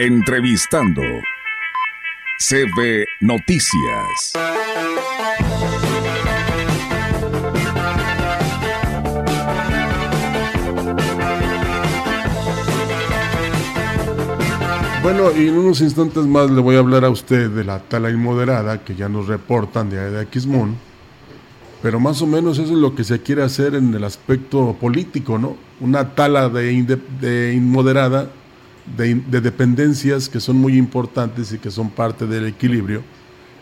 Entrevistando. CB Noticias. Bueno, y en unos instantes más le voy a hablar a usted de la tala inmoderada que ya nos reportan de, de pero más o menos eso es lo que se quiere hacer en el aspecto político, ¿no? Una tala de inmoderada de, de, dependencias que son muy importantes y que son parte del equilibrio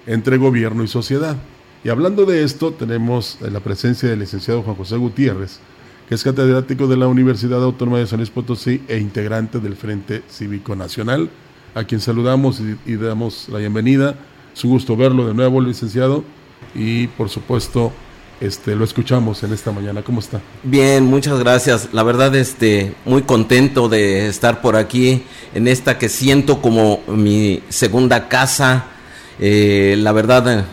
entre gobierno y sociedad. Y hablando de esto, tenemos la presencia del licenciado Juan José Gutiérrez, que es catedrático de la Universidad Autónoma de San Luis Potosí e integrante del Frente Cívico Nacional, a quien saludamos y, y damos la bienvenida. Es un gusto verlo de nuevo, licenciado, y por supuesto este, lo escuchamos en esta mañana. ¿Cómo está? Bien, muchas gracias. La verdad, este, muy contento de estar por aquí en esta que siento como mi segunda casa. Eh, la verdad,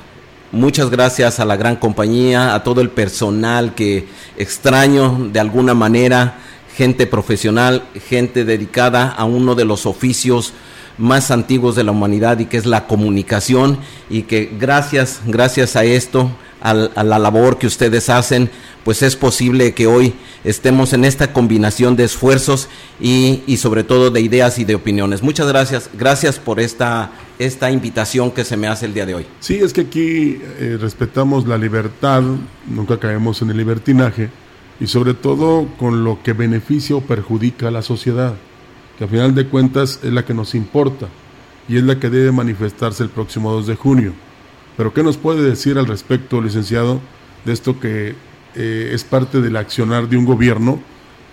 muchas gracias a la gran compañía, a todo el personal que extraño de alguna manera, gente profesional, gente dedicada a uno de los oficios más antiguos de la humanidad y que es la comunicación y que gracias, gracias a esto, a, la labor que ustedes hacen, pues es posible que hoy estemos en esta combinación de esfuerzos y, y, sobre todo de ideas y de opiniones. Muchas gracias, gracias por esta, esta invitación que se me hace el día de hoy. Sí, es que aquí eh, respetamos la libertad, nunca caemos en el libertinaje y sobre todo con lo que beneficia o perjudica a la sociedad, que a final de cuentas es la que nos importa y es la que debe manifestarse el próximo 2 de junio. Pero ¿qué nos puede decir al respecto, licenciado, de esto que eh, es parte del accionar de un gobierno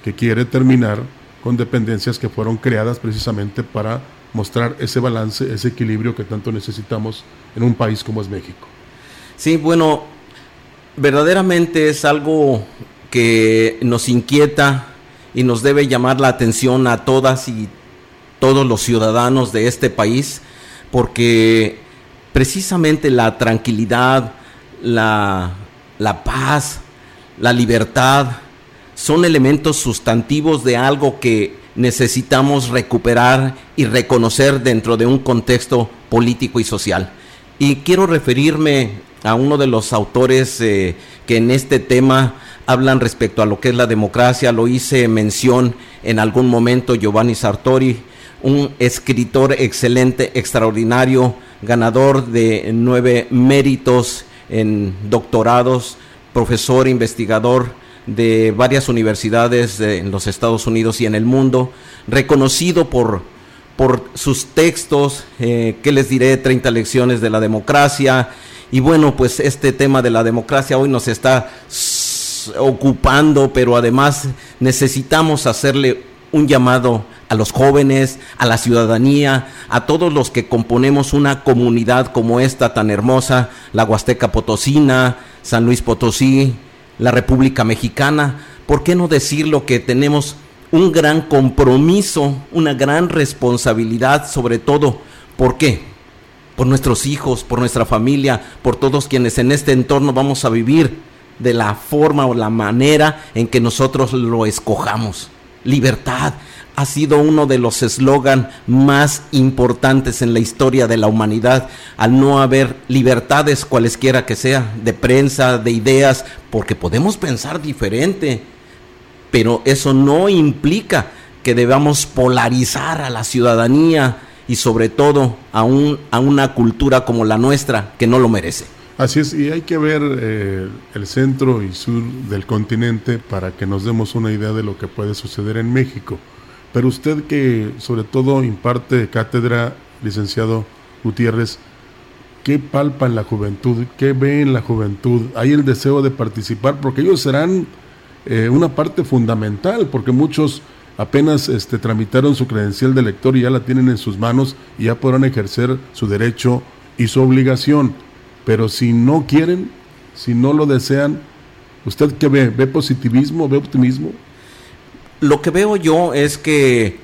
que quiere terminar con dependencias que fueron creadas precisamente para mostrar ese balance, ese equilibrio que tanto necesitamos en un país como es México? Sí, bueno, verdaderamente es algo que nos inquieta y nos debe llamar la atención a todas y todos los ciudadanos de este país, porque precisamente la tranquilidad, la, la paz, la libertad, son elementos sustantivos de algo que necesitamos recuperar y reconocer dentro de un contexto político y social. Y quiero referirme a uno de los autores eh, que en este tema hablan respecto a lo que es la democracia, lo hice mención en algún momento Giovanni Sartori, un escritor excelente, extraordinario, ganador de nueve méritos en doctorados, profesor, investigador de varias universidades en los Estados Unidos y en el mundo, reconocido por, por sus textos, eh, que les diré? 30 lecciones de la democracia. Y bueno, pues este tema de la democracia hoy nos está ocupando, pero además necesitamos hacerle un llamado a los jóvenes, a la ciudadanía, a todos los que componemos una comunidad como esta tan hermosa, la Huasteca Potosina, San Luis Potosí, la República Mexicana. ¿Por qué no decirlo que tenemos un gran compromiso, una gran responsabilidad sobre todo? ¿Por qué? Por nuestros hijos, por nuestra familia, por todos quienes en este entorno vamos a vivir de la forma o la manera en que nosotros lo escojamos. Libertad, ha sido uno de los eslogan más importantes en la historia de la humanidad, al no haber libertades cualesquiera que sea, de prensa, de ideas, porque podemos pensar diferente, pero eso no implica que debamos polarizar a la ciudadanía y sobre todo a, un, a una cultura como la nuestra que no lo merece. Así es, y hay que ver eh, el centro y sur del continente para que nos demos una idea de lo que puede suceder en México. Pero usted que sobre todo imparte cátedra, licenciado Gutiérrez, ¿qué palpa en la juventud? ¿Qué ve en la juventud? ¿Hay el deseo de participar? Porque ellos serán eh, una parte fundamental, porque muchos apenas este, tramitaron su credencial de lector y ya la tienen en sus manos y ya podrán ejercer su derecho y su obligación. Pero si no quieren, si no lo desean, ¿usted qué ve? ¿Ve positivismo? ¿Ve optimismo? lo que veo yo es que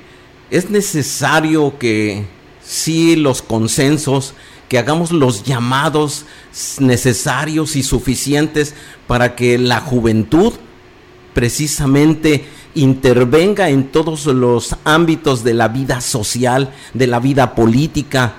es necesario que sí los consensos, que hagamos los llamados necesarios y suficientes para que la juventud precisamente intervenga en todos los ámbitos de la vida social, de la vida política.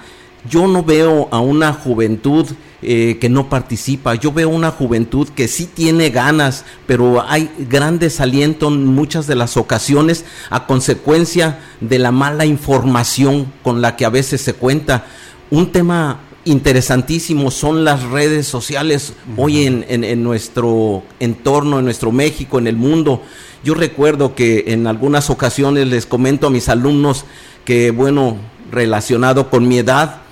Yo no veo a una juventud eh, que no participa. Yo veo una juventud que sí tiene ganas, pero hay gran desaliento en muchas de las ocasiones a consecuencia de la mala información con la que a veces se cuenta. Un tema interesantísimo son las redes sociales hoy en, en, nuestro entorno, en nuestro México, en el mundo. Yo recuerdo que en algunas ocasiones les comento a mis alumnos que, bueno, relacionado con mi edad,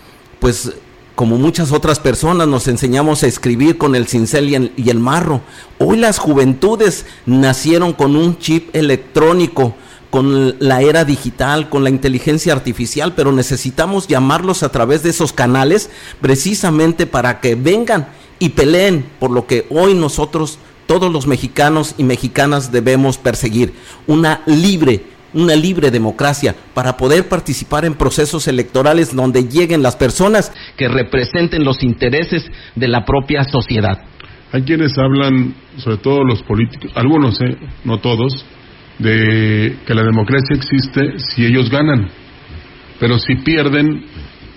pues como muchas otras personas, nos enseñamos a escribir con el cincel y el, marro. Hoy las juventudes nacieron con un chip electrónico, con la era digital, con la inteligencia artificial, pero necesitamos llamarlos a través de esos canales precisamente para que vengan y peleen por lo que hoy nosotros, todos los mexicanos y mexicanas debemos perseguir, una libre una libre democracia para poder participar en procesos electorales donde lleguen las personas que representen los intereses de la propia sociedad. Hay quienes hablan, sobre todo los políticos, algunos, eh, no todos, de que la democracia existe si ellos ganan, pero si pierden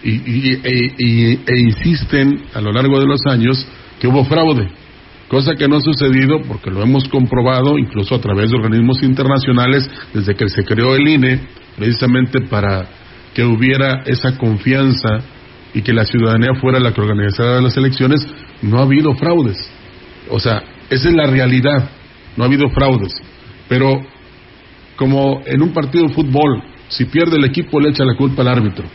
y, e, e insisten a lo largo de los años que hubo fraude cosa que no ha sucedido porque lo hemos comprobado incluso a través de organismos internacionales desde que se creó el INE, precisamente para que hubiera esa confianza y que la ciudadanía fuera la que organizara las elecciones, no ha habido fraudes. O sea, esa es la realidad, no ha habido fraudes. Pero como en un partido de fútbol, si pierde el equipo le echa la culpa al árbitro.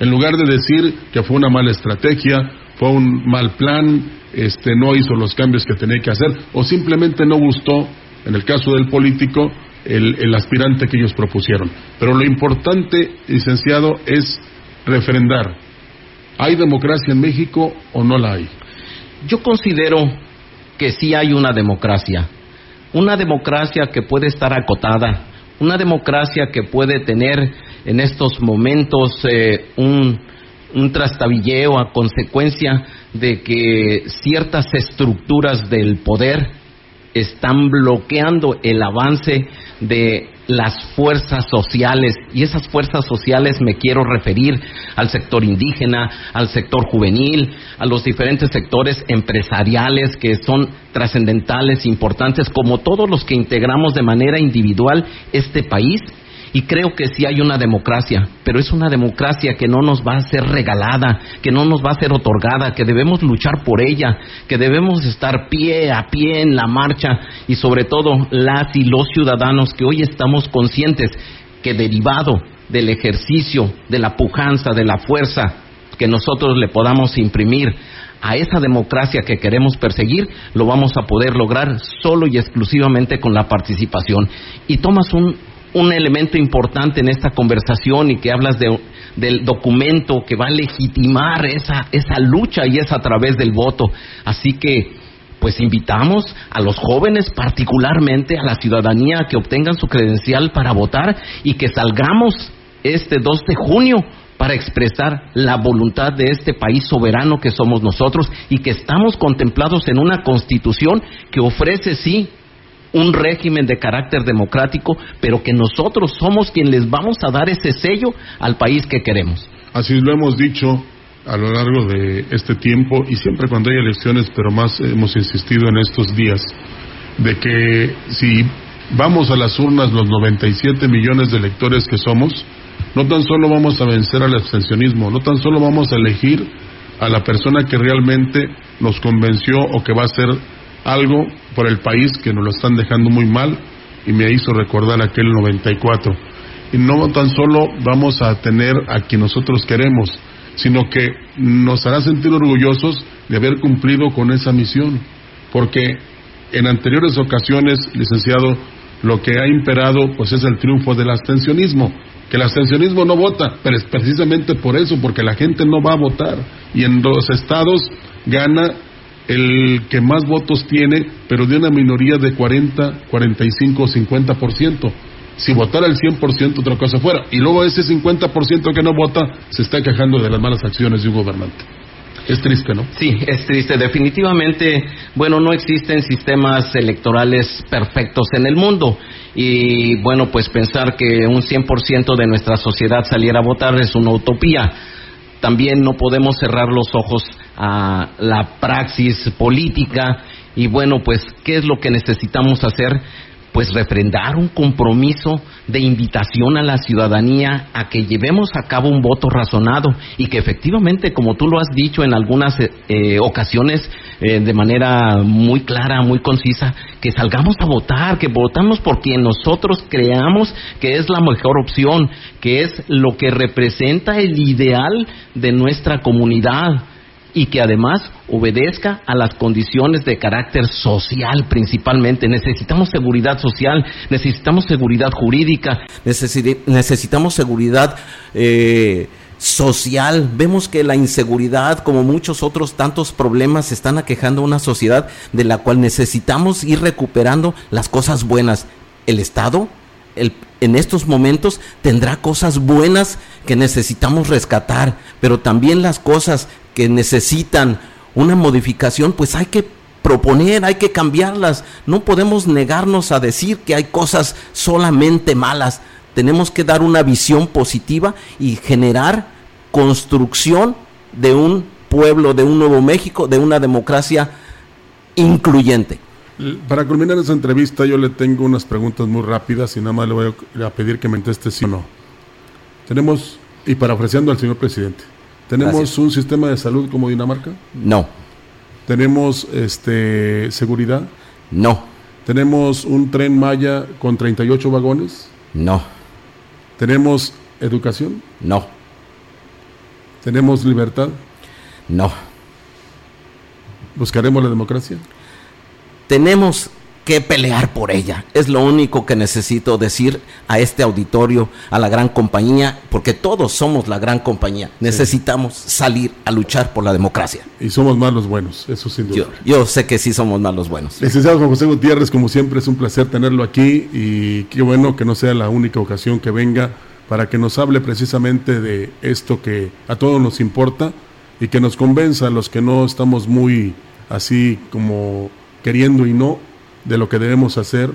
En lugar de decir que fue una mala estrategia, fue un mal plan, este, no hizo los cambios que tenía que hacer o simplemente no gustó, en el caso del político, el, el aspirante que ellos propusieron. Pero lo importante, licenciado, es refrendar. ¿Hay democracia en México o no la hay? Yo considero que sí hay una democracia. Una democracia que puede estar acotada, una democracia que puede tener en estos momentos eh, un, un trastabilleo a consecuencia de que ciertas estructuras del poder están bloqueando el avance de las fuerzas sociales. Y esas fuerzas sociales me quiero referir al sector indígena, al sector juvenil, a los diferentes sectores empresariales que son trascendentales, importantes, como todos los que integramos de manera individual este país y creo que sí hay una democracia, pero es una democracia que no nos va a ser regalada, que no nos va a ser otorgada, que debemos luchar por ella, que debemos estar pie a pie en la marcha y sobre todo las y los ciudadanos que hoy estamos conscientes que derivado del ejercicio, de la pujanza, de la fuerza que nosotros le podamos imprimir a esa democracia que queremos perseguir, lo vamos a poder lograr solo y exclusivamente con la participación. Y tomas un un elemento importante en esta conversación y que hablas de, del documento que va a legitimar esa, esa lucha y es a través del voto. Así que, pues invitamos a los jóvenes, particularmente a la ciudadanía, que obtengan su credencial para votar y que salgamos este 2 de junio para expresar la voluntad de este país soberano que somos nosotros y que estamos contemplados en una constitución que ofrece, sí, un régimen de carácter democrático, pero que nosotros somos quienes les vamos a dar ese sello al país que queremos. Así lo hemos dicho a lo largo de este tiempo y siempre cuando hay elecciones, pero más hemos insistido en estos días, de que si vamos a las urnas los 97 millones de electores que somos, no tan solo vamos a vencer al abstencionismo, no tan solo vamos a elegir a la persona que realmente nos convenció o que va a ser algo por el país que nos lo están dejando muy mal y me hizo recordar aquel 94. Y no tan solo vamos a tener a quien nosotros queremos, sino que nos hará sentir orgullosos de haber cumplido con esa misión, porque en anteriores ocasiones, licenciado, lo que ha imperado pues es el triunfo del abstencionismo, que el abstencionismo no vota, pero es precisamente por eso, porque la gente no va a votar y en los estados gana el que más votos tiene, pero de una minoría de 40, 45 o 50%. Si votara el 100%, otra cosa fuera. Y luego ese 50% que no vota se está quejando de las malas acciones de un gobernante. Es triste, ¿no? Sí, es triste. Definitivamente, bueno, no existen sistemas electorales perfectos en el mundo. Y bueno, pues pensar que un 100% de nuestra sociedad saliera a votar es una utopía. También no podemos cerrar los ojos a la praxis política y bueno, pues, ¿qué es lo que necesitamos hacer? pues refrendar un compromiso de invitación a la ciudadanía a que llevemos a cabo un voto razonado y que efectivamente, como tú lo has dicho en algunas eh, eh, ocasiones eh, de manera muy clara, muy concisa, que salgamos a votar, que votamos por quien nosotros creamos que es la mejor opción, que es lo que representa el ideal de nuestra comunidad y que además obedezca a las condiciones de carácter social principalmente. Necesitamos seguridad social, necesitamos seguridad jurídica, necesitamos seguridad eh, social. Vemos que la inseguridad, como muchos otros tantos problemas, están aquejando a una sociedad de la cual necesitamos ir recuperando las cosas buenas. El Estado, en estos momentos tendrá cosas buenas que necesitamos rescatar, pero también las cosas que necesitan una modificación, pues hay que proponer, hay que cambiarlas. No podemos negarnos a decir que hay cosas solamente malas. Tenemos que dar una visión positiva y generar construcción de un pueblo, de un nuevo México, de una democracia incluyente. Para culminar esa entrevista, yo le tengo unas preguntas muy rápidas y nada más le voy a pedir que me conteste sí o no. Tenemos, y parafraseando al señor presidente, ¿tenemos un sistema de salud como Dinamarca? No. ¿Tenemos este, seguridad? No. ¿Tenemos un tren Maya con 38 vagones? No. ¿Tenemos educación? No. ¿Tenemos libertad? No. ¿Buscaremos la democracia? tenemos que pelear por ella. Es lo único que necesito decir a este auditorio, a la gran compañía, porque todos somos la gran compañía. Necesitamos salir a luchar por la democracia. Y somos más los buenos, eso sin duda. Yo, sé que sí somos más los buenos. Licenciado Juan José Gutiérrez, como siempre es un placer tenerlo aquí y qué bueno que no sea la única ocasión que venga para que nos hable precisamente de esto que a todos nos importa y que nos convenza a los que no estamos muy así como queriendo y no, de lo que debemos hacer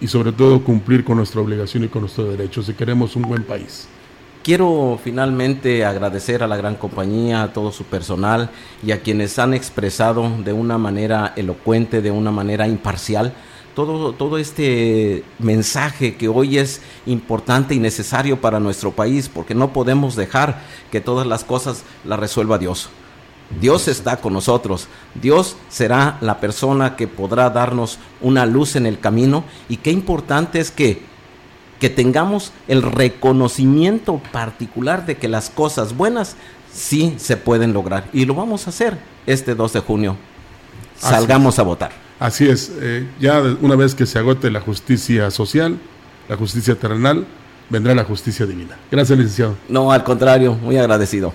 y sobre todo cumplir con nuestra obligación y con nuestros derechos si queremos un buen país. Quiero finalmente agradecer a la gran compañía, a todo su personal y a quienes han expresado de una manera elocuente, de una manera imparcial, todo, todo este mensaje que hoy es importante y necesario para nuestro país, porque no podemos dejar que todas las cosas las resuelva Dios. Dios está con nosotros. Dios será la persona que podrá darnos una luz en el camino. Y qué importante es que, que tengamos el reconocimiento particular de que las cosas buenas sí se pueden lograr. Y lo vamos a hacer este 2 de junio. Salgamos a votar. Así es. Eh, ya una vez que se agote la justicia social, la justicia terrenal, vendrá la justicia divina. Gracias, licenciado. No, al contrario, muy agradecido.